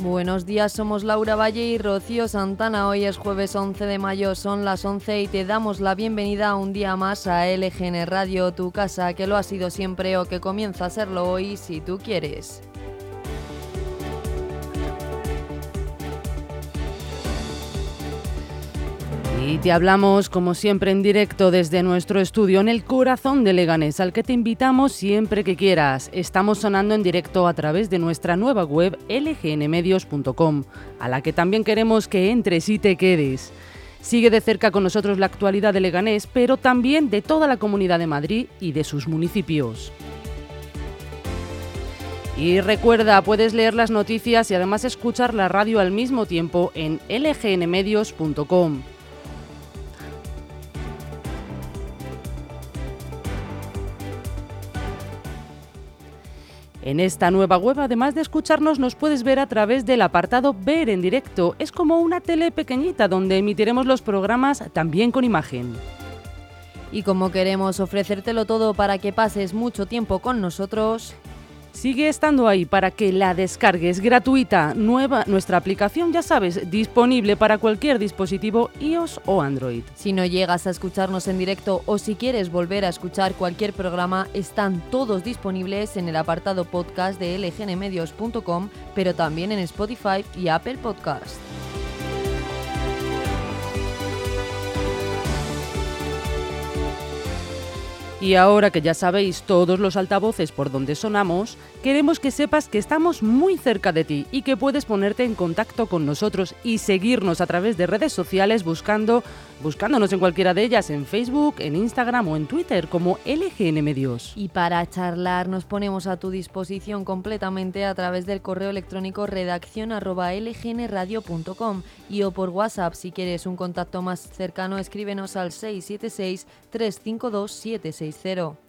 Buenos días, somos Laura Valle y Rocío Santana. Hoy es jueves 11 de mayo, son las 11 y te damos la bienvenida un día más a LGN Radio, tu casa, que lo ha sido siempre o que comienza a serlo hoy si tú quieres. Y te hablamos, como siempre, en directo desde nuestro estudio en el corazón de Leganés, al que te invitamos siempre que quieras. Estamos sonando en directo a través de nuestra nueva web lgnmedios.com, a la que también queremos que entres y te quedes. Sigue de cerca con nosotros la actualidad de Leganés, pero también de toda la comunidad de Madrid y de sus municipios. Y recuerda, puedes leer las noticias y además escuchar la radio al mismo tiempo en lgnmedios.com. En esta nueva web, además de escucharnos, nos puedes ver a través del apartado Ver en directo. Es como una tele pequeñita donde emitiremos los programas también con imagen. Y como queremos ofrecértelo todo para que pases mucho tiempo con nosotros, Sigue estando ahí para que la descargues gratuita. Nueva, nuestra aplicación, ya sabes, disponible para cualquier dispositivo iOS o Android. Si no llegas a escucharnos en directo o si quieres volver a escuchar cualquier programa, están todos disponibles en el apartado podcast de lgnmedios.com, pero también en Spotify y Apple Podcast. Y ahora que ya sabéis todos los altavoces por donde sonamos, queremos que sepas que estamos muy cerca de ti y que puedes ponerte en contacto con nosotros y seguirnos a través de redes sociales buscando buscándonos en cualquiera de ellas en Facebook, en Instagram o en Twitter como LGN Medios. Y para charlar nos ponemos a tu disposición completamente a través del correo electrónico redacción y o por WhatsApp si quieres un contacto más cercano escríbenos al 676 352 760.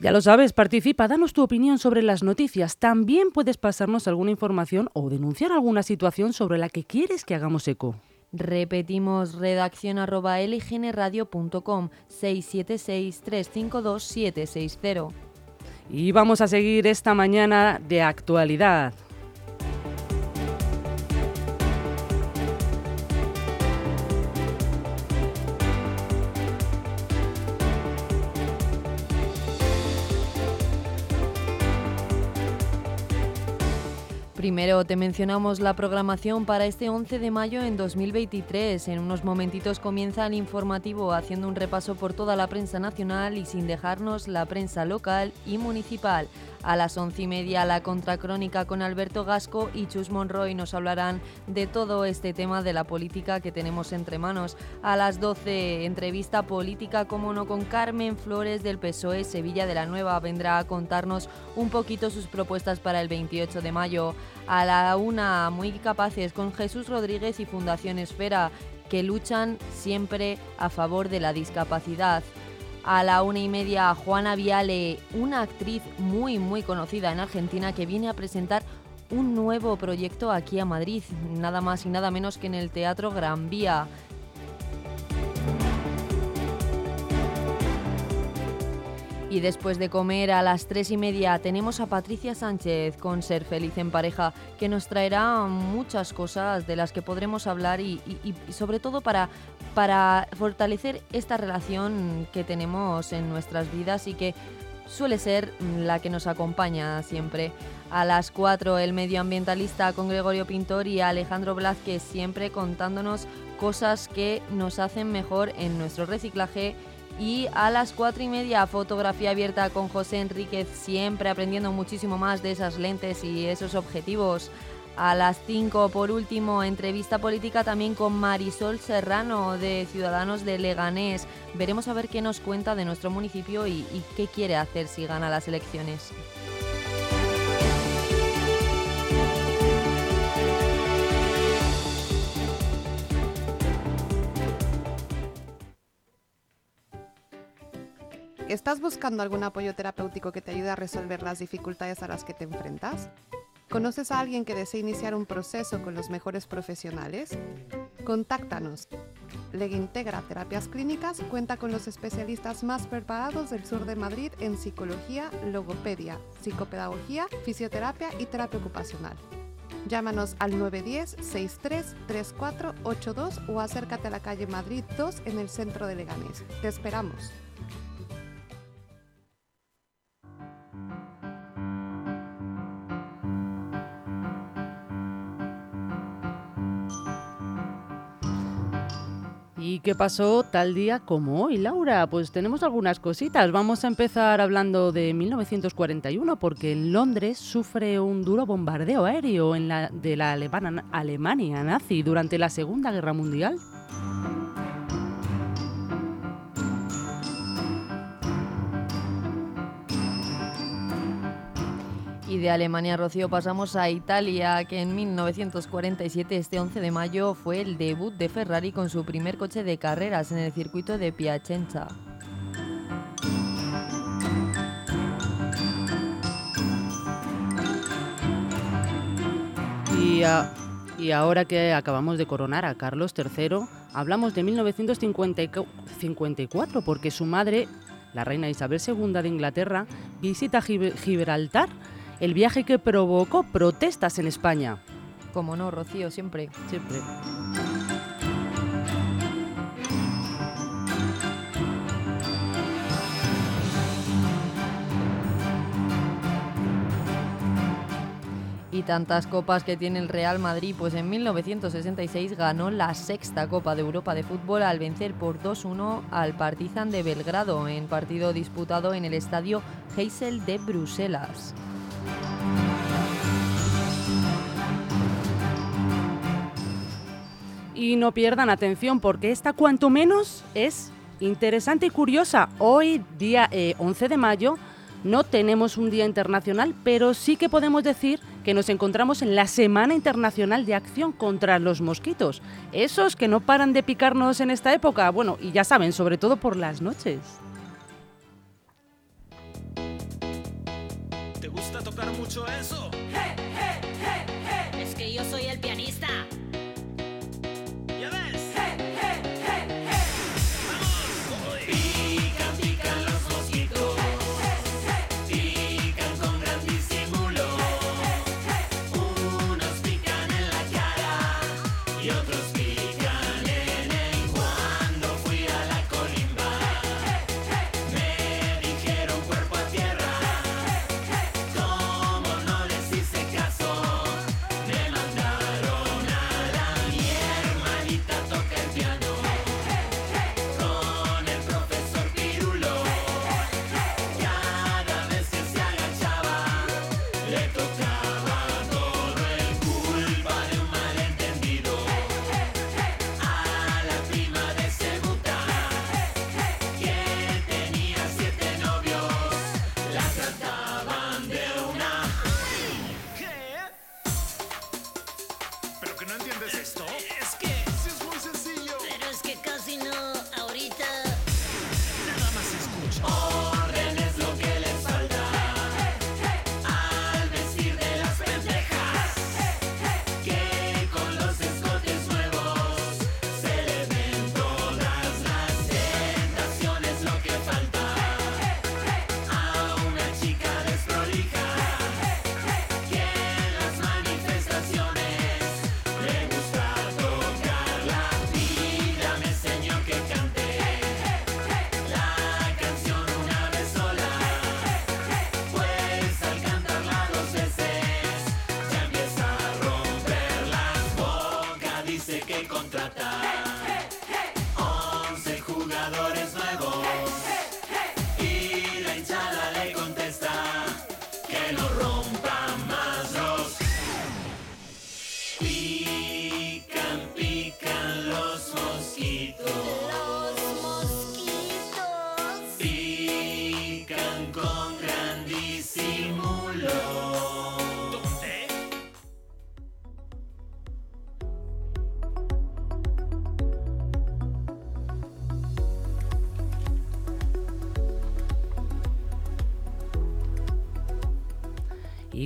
Ya lo sabes, participa, danos tu opinión sobre las noticias. También puedes pasarnos alguna información o denunciar alguna situación sobre la que quieres que hagamos eco. Repetimos redacción arroba lgnradio.com 676-352-760. Y vamos a seguir esta mañana de actualidad. Primero te mencionamos la programación para este 11 de mayo en 2023. En unos momentitos comienza el informativo haciendo un repaso por toda la prensa nacional y sin dejarnos la prensa local y municipal. A las once y media la contracrónica con Alberto Gasco y Chus Monroy nos hablarán de todo este tema de la política que tenemos entre manos. A las 12 entrevista política como no con Carmen Flores del PSOE Sevilla de la Nueva vendrá a contarnos un poquito sus propuestas para el 28 de mayo. A la una muy capaces con Jesús Rodríguez y Fundación Esfera que luchan siempre a favor de la discapacidad a la una y media Juana Viale, una actriz muy muy conocida en Argentina que viene a presentar un nuevo proyecto aquí a Madrid, nada más y nada menos que en el Teatro Gran Vía. Y después de comer a las tres y media tenemos a Patricia Sánchez con Ser Feliz en Pareja, que nos traerá muchas cosas de las que podremos hablar y, sobre todo para, para fortalecer esta relación que tenemos en nuestras vidas y que suele ser la que nos acompaña siempre. A las 4 el medioambientalista con Gregorio Pintor y Alejandro Blázquez siempre contándonos cosas que nos hacen mejor en nuestro reciclaje y a las cuatro y media, fotografía abierta con José Enríquez, siempre aprendiendo muchísimo más de esas lentes y esos objetivos. A las 5, por último, entrevista política también con Marisol Serrano de Ciudadanos de Leganés. Veremos a ver qué nos cuenta de nuestro municipio y, y qué quiere hacer si gana las elecciones. ¿Estás buscando algún apoyo terapéutico que te ayude a resolver las dificultades a las que te enfrentas? ¿Conoces a alguien que desea iniciar un proceso con los mejores profesionales? Contáctanos. Legintegra Terapias Clínicas cuenta con los especialistas más preparados del sur de Madrid en psicología, logopedia, psicopedagogía, fisioterapia y terapia ocupacional. Llámanos al 910-633482 o acércate a la calle Madrid 2 en el centro de Leganés. Te esperamos. ¿Y qué pasó tal día como hoy, Laura? Pues tenemos algunas cositas. Vamos a empezar hablando de 1941 porque en Londres sufre un duro bombardeo aéreo de la Alemania nazi durante la Segunda Guerra Mundial. De Alemania, Rocío, pasamos a Italia, que en 1947, este 11 de mayo, fue el debut de Ferrari con su primer coche de carreras en el circuito de Piacenza. Y, y, ahora que acabamos de coronar a Carlos III, hablamos de 1954, porque su madre, la reina Isabel II de Inglaterra, visita Gibraltar el viaje que provocó protestas en España. Como no, Rocío, siempre. Siempre. Y tantas copas que tiene el Real Madrid, pues en 1966 ganó la sexta Copa de Europa de fútbol al vencer por 2-1 al Partizan de Belgrado en partido disputado en el estadio Heysel de Bruselas. Y no pierdan atención porque esta cuanto menos es interesante y curiosa. Hoy, día 11 eh, de mayo, no tenemos un día internacional, pero sí que podemos decir que nos encontramos en la Semana Internacional de Acción contra los Mosquitos. Esos que no paran de picarnos en esta época, bueno, y ya saben, sobre todo por las noches. ¿Te gusta tocar mucho eso? Es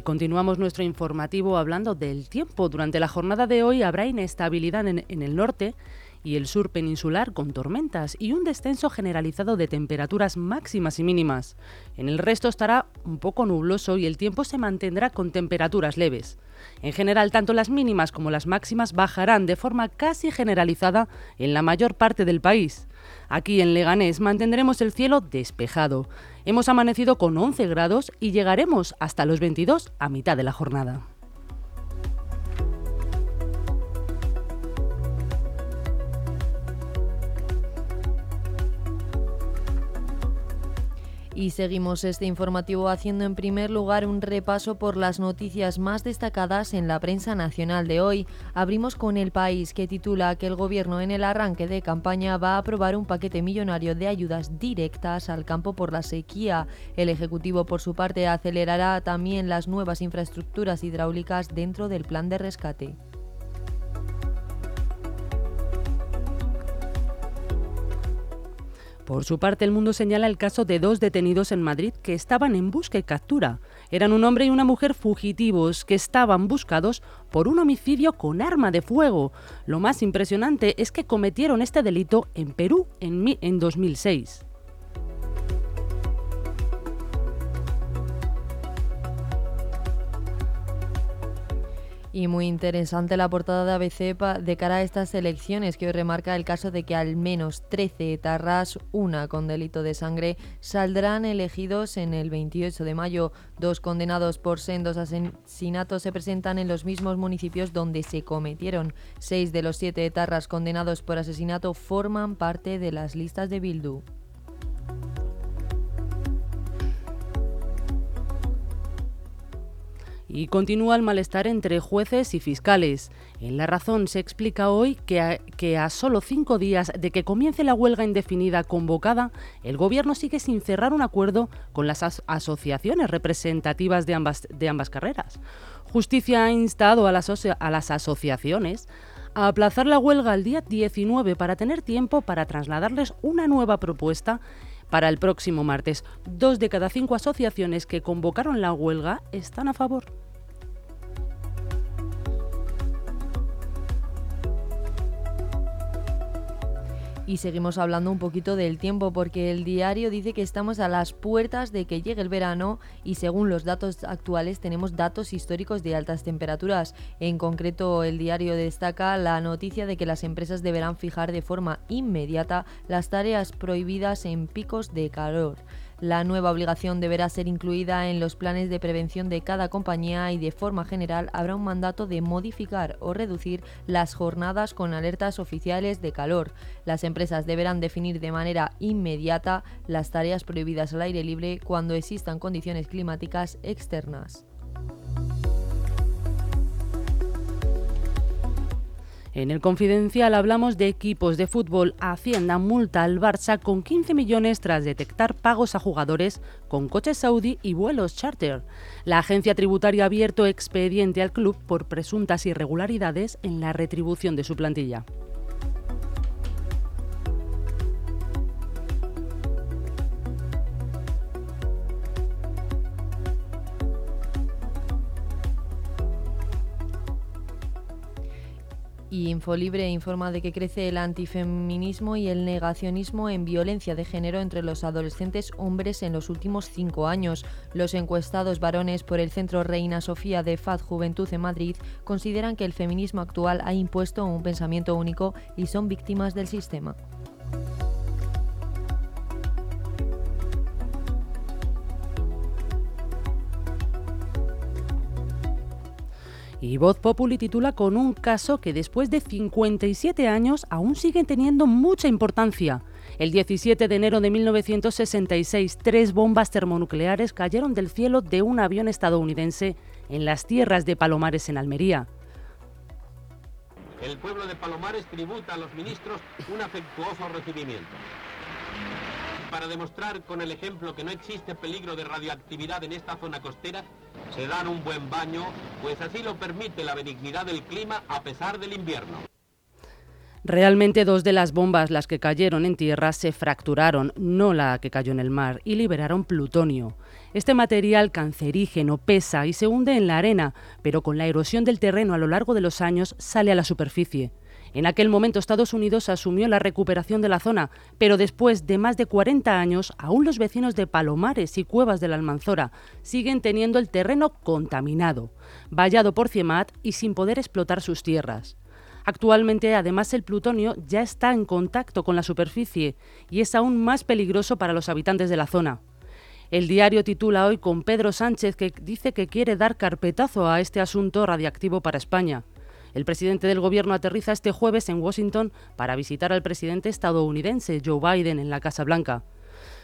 continuamos nuestro informativo hablando del tiempo. Durante la jornada de hoy habrá inestabilidad en, el norte y el sur peninsular con tormentas y un descenso generalizado de temperaturas máximas y mínimas. En el resto estará un poco nubloso y el tiempo se mantendrá con temperaturas leves. En general, tanto las mínimas como las máximas bajarán de forma casi generalizada en la mayor parte del país. Aquí en Leganés mantendremos el cielo despejado. Hemos amanecido con 11 grados y llegaremos hasta los 22 a mitad de la jornada. Y seguimos este informativo haciendo en primer lugar un repaso por las noticias más destacadas en la prensa nacional de hoy. Abrimos con el país que titula que el gobierno en el arranque de campaña va a aprobar un paquete millonario de ayudas directas al campo por la sequía. El Ejecutivo por su parte acelerará también las nuevas infraestructuras hidráulicas dentro del plan de rescate. Por su parte, el mundo señala el caso de dos detenidos en Madrid que estaban en busca y captura. Eran un hombre y una mujer fugitivos que estaban buscados por un homicidio con arma de fuego. Lo más impresionante es que cometieron este delito en Perú en, en 2006. Y muy interesante la portada de ABC de cara a estas elecciones, que hoy remarca el caso de que al menos 13 etarras, una con delito de sangre, saldrán elegidos en el 28 de mayo. Dos condenados por sendos asesinatos se presentan en los mismos municipios donde se cometieron. Seis de los siete etarras condenados por asesinato forman parte de las listas de Bildu. Y continúa el malestar entre jueces y fiscales. En La Razón se explica hoy que a, que a, solo cinco días de que comience la huelga indefinida convocada, el Gobierno sigue sin cerrar un acuerdo con las as asociaciones representativas de ambas, carreras. Justicia ha instado a las asociaciones a aplazar la huelga al día 19 para tener tiempo para trasladarles una nueva propuesta para el próximo martes. Dos de cada cinco asociaciones que convocaron la huelga están a favor. Y seguimos hablando un poquito del tiempo porque el diario dice que estamos a las puertas de que llegue el verano y según los datos actuales tenemos datos históricos de altas temperaturas. En concreto el diario destaca la noticia de que las empresas deberán fijar de forma inmediata las tareas prohibidas en picos de calor. La nueva obligación deberá ser incluida en los planes de prevención de cada compañía y de forma general habrá un mandato de modificar o reducir las jornadas con alertas oficiales de calor. Las empresas deberán definir de manera inmediata las tareas prohibidas al aire libre cuando existan condiciones climáticas externas. En el Confidencial hablamos de equipos de fútbol. Hacienda multa al Barça con 15 millones tras detectar pagos a jugadores con coches Saudi y vuelos charter. La agencia tributaria ha abierto expediente al club por presuntas irregularidades en la retribución de su plantilla. Y Infolibre informa de que crece el antifeminismo y el negacionismo en violencia de género entre los adolescentes hombres en los últimos cinco años. Los encuestados varones por el Centro Reina Sofía de FAD Juventud en Madrid consideran que el feminismo actual ha impuesto un pensamiento único y son víctimas del sistema. Y Voz Populi titula con un caso que después de 57 años aún sigue teniendo mucha importancia. El 17 de enero de 1966, tres bombas termonucleares cayeron del cielo de un avión estadounidense en las tierras de Palomares, en Almería. El pueblo de Palomares tributa a los ministros un afectuoso recibimiento para demostrar con el ejemplo que no existe peligro de radioactividad en esta zona costera, se dan un buen baño, pues así lo permite la benignidad del clima a pesar del invierno. Realmente dos de las bombas, las que cayeron en tierra, se fracturaron, no la que cayó en el mar, y liberaron plutonio. Este material cancerígeno pesa y se hunde en la arena, pero con la erosión del terreno a lo largo de los años sale a la superficie. En aquel momento Estados Unidos asumió la recuperación de la zona, pero después de más de 40 años, aún los vecinos de Palomares y Cuevas de la Almanzora siguen teniendo el terreno contaminado, vallado por CIEMAT y sin poder explotar sus tierras. Actualmente, además, el plutonio ya está en contacto con la superficie y es aún más peligroso para los habitantes de la zona. El diario titula hoy con Pedro Sánchez que dice que quiere dar carpetazo a este asunto radiactivo para España. El presidente del gobierno aterriza este jueves en Washington para visitar al presidente estadounidense Joe Biden en la Casa Blanca.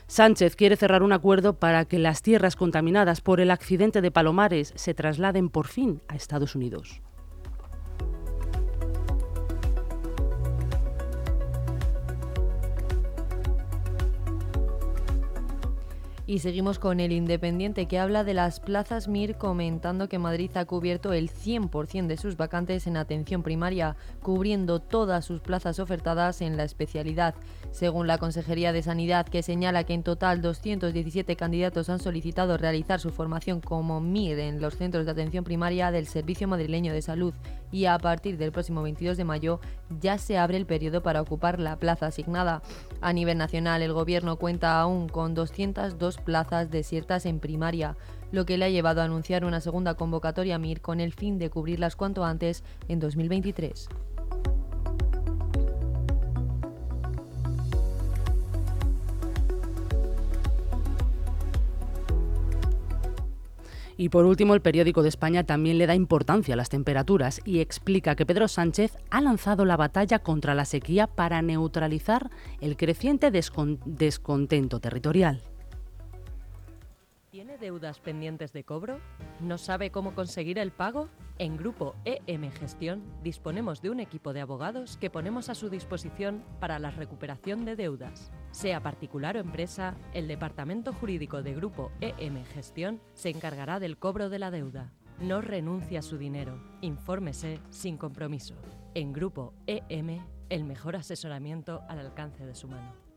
Sánchez quiere cerrar un acuerdo para que las tierras contaminadas por el accidente de Palomares se trasladen por fin a Estados Unidos. Y seguimos con el Independiente que habla de las plazas MIR comentando que Madrid ha cubierto el 100% de sus vacantes en atención primaria, cubriendo todas sus plazas ofertadas en la especialidad. Según la Consejería de Sanidad, que señala que en total 217 candidatos han solicitado realizar su formación como MIR en los centros de atención primaria del Servicio Madrileño de Salud y a partir del próximo 22 de mayo ya se abre el periodo para ocupar la plaza asignada. A nivel nacional, el Gobierno cuenta aún con 202 plazas desiertas en primaria, lo que le ha llevado a anunciar una segunda convocatoria MIR con el fin de cubrirlas cuanto antes en 2023. Y por último, el periódico de España también le da importancia a las temperaturas y explica que Pedro Sánchez ha lanzado la batalla contra la sequía para neutralizar el creciente descontento territorial. ¿Tiene deudas pendientes de cobro? ¿No sabe cómo conseguir el pago? En Grupo EM Gestión disponemos de un equipo de abogados que ponemos a su disposición para la recuperación de deudas. Sea particular o empresa, el Departamento Jurídico de Grupo EM Gestión se encargará del cobro de la deuda. No renuncie a su dinero. Infórmese sin compromiso. En Grupo EM, el mejor asesoramiento al alcance de su mano.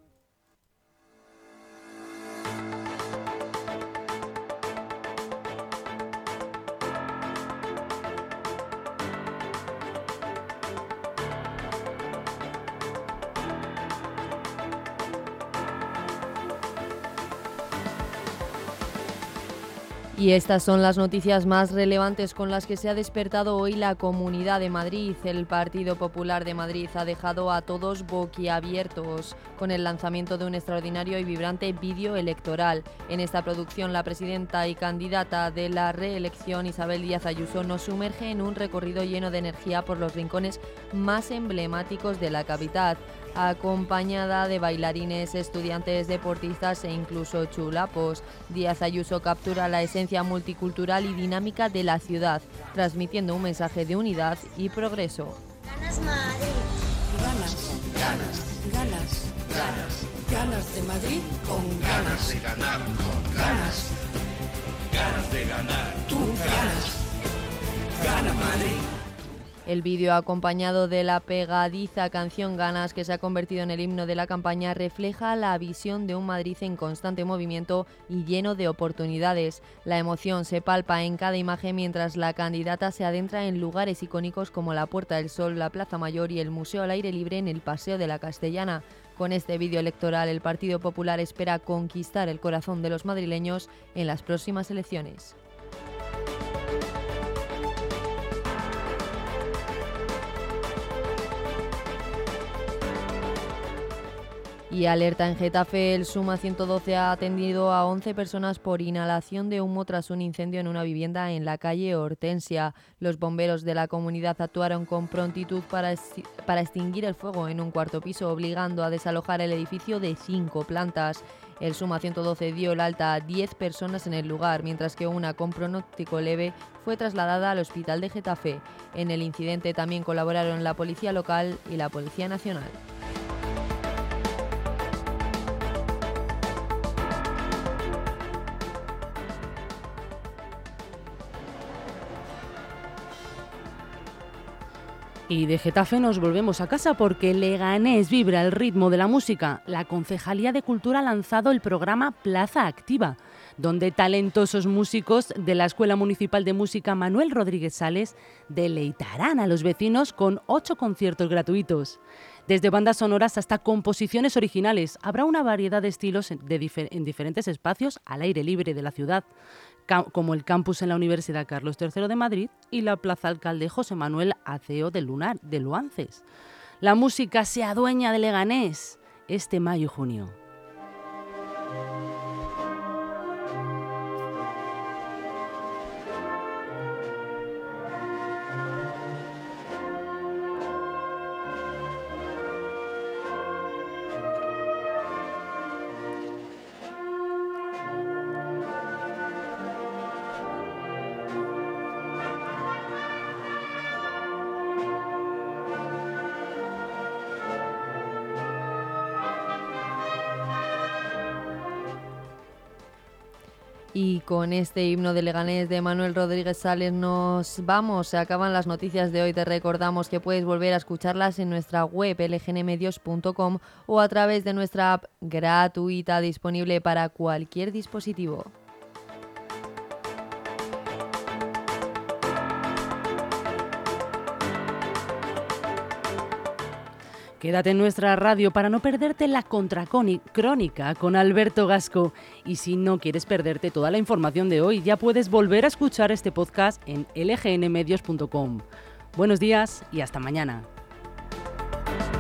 Y estas son las noticias más relevantes con las que se ha despertado hoy la Comunidad de Madrid. El Partido Popular de Madrid ha dejado a todos boquiabiertos con el lanzamiento de un extraordinario y vibrante vídeo electoral. En esta producción, la presidenta y candidata de la reelección, Isabel Díaz Ayuso, nos sumerge en un recorrido lleno de energía por los rincones más emblemáticos de la capital acompañada de bailarines, estudiantes, deportistas e incluso chulapos. Díaz Ayuso captura la esencia multicultural y dinámica de la ciudad, transmitiendo un mensaje de unidad y progreso. Ganas Madrid. Ganas, ganas, ganas, ganas, ganas de Madrid con ganas de ganar, con ganas, ganas de ganar, tú ganas, gana Madrid. El vídeo acompañado de la pegadiza canción Ganas que se ha convertido en el himno de la campaña refleja la visión de un Madrid en constante movimiento y lleno de oportunidades. La emoción se palpa en cada imagen mientras la candidata se adentra en lugares icónicos como la Puerta del Sol, la Plaza Mayor y el Museo al Aire Libre en el Paseo de la Castellana. Con este vídeo electoral el Partido Popular espera conquistar el corazón de los madrileños en las próximas elecciones. Y alerta en Getafe, el Suma 112 ha atendido a 11 personas por inhalación de humo tras un incendio en una vivienda en la calle Hortensia. Los bomberos de la comunidad actuaron con prontitud para, para extinguir el fuego en un cuarto piso, obligando a desalojar el edificio de cinco plantas. El Suma 112 dio el alta a 10 personas en el lugar, mientras que una con pronóstico leve fue trasladada al hospital de Getafe. En el incidente también colaboraron la Policía Local y la Policía Nacional. Y de Getafe nos volvemos a casa porque Leganés vibra el ritmo de la música. La Concejalía de Cultura ha lanzado el programa Plaza Activa. donde talentosos músicos de la Escuela Municipal de Música Manuel Rodríguez Sales deleitarán a los vecinos con ocho conciertos gratuitos. Desde bandas sonoras hasta composiciones originales, habrá una variedad de estilos en, diferentes espacios al aire libre de la ciudad, como el campus en la Universidad Carlos III de Madrid y la Plaza Alcalde José Manuel Aceo de Lunar de Luances. La música se adueña de Leganés este mayo Y con este himno de Leganés de Manuel Rodríguez Sales nos vamos. Se acaban las noticias de hoy. Te recordamos que puedes volver a escucharlas en nuestra web lgnmedios.com o a través de nuestra app gratuita disponible para cualquier dispositivo. Quédate en nuestra radio para no perderte la contracrónica con Alberto Gasco. Y si no quieres perderte toda la información de hoy, ya puedes volver a escuchar este podcast en lgnmedios.com. Buenos días y hasta mañana.